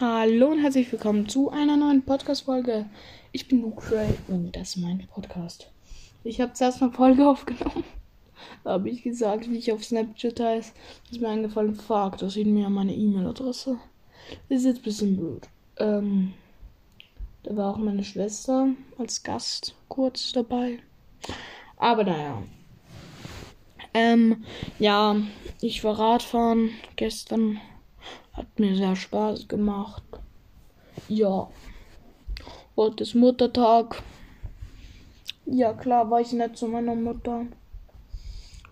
Hallo und herzlich willkommen zu einer neuen Podcast-Folge. Ich bin Luke und das ist mein Podcast. Ich habe zuerst eine Folge aufgenommen. Da habe ich gesagt, wie ich auf Snapchat heiße. Ist mir eingefallen, fuck, das sieht mir meine E-Mail-Adresse. Ist jetzt ein bisschen blöd. Ähm, da war auch meine Schwester als Gast kurz dabei. Aber naja. Ähm, ja, ich war Radfahren gestern hat mir sehr Spaß gemacht. Ja. Heute ist Muttertag. Ja, klar, war ich nicht zu meiner Mutter.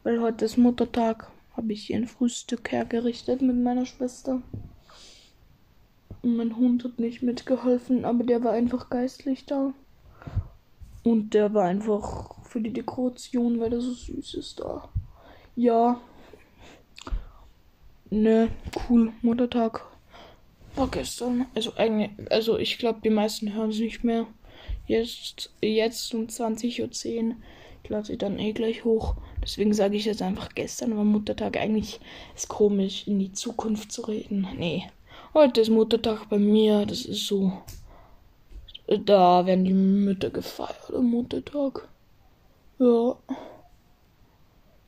Weil heute ist Muttertag. Habe ich ihr ein Frühstück hergerichtet mit meiner Schwester. Und mein Hund hat nicht mitgeholfen, aber der war einfach geistlich da. Und der war einfach für die Dekoration, weil der so süß ist da. Ja, Ne, cool. Muttertag war gestern. Also eigentlich, also ich glaube, die meisten hören es nicht mehr. Jetzt, jetzt um 20.10 Uhr. Ich lade sie dann eh gleich hoch. Deswegen sage ich jetzt einfach gestern war Muttertag. Eigentlich ist komisch, in die Zukunft zu reden. Nee. Heute ist Muttertag bei mir. Das ist so. Da werden die Mütter gefeiert am Muttertag. Ja.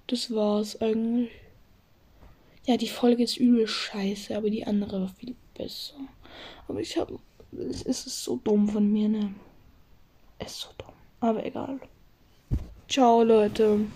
Das war's eigentlich. Ja, die Folge ist übel scheiße, aber die andere war viel besser. Aber ich habe. Es ist so dumm von mir, ne? Es ist so dumm. Aber egal. Ciao, Leute.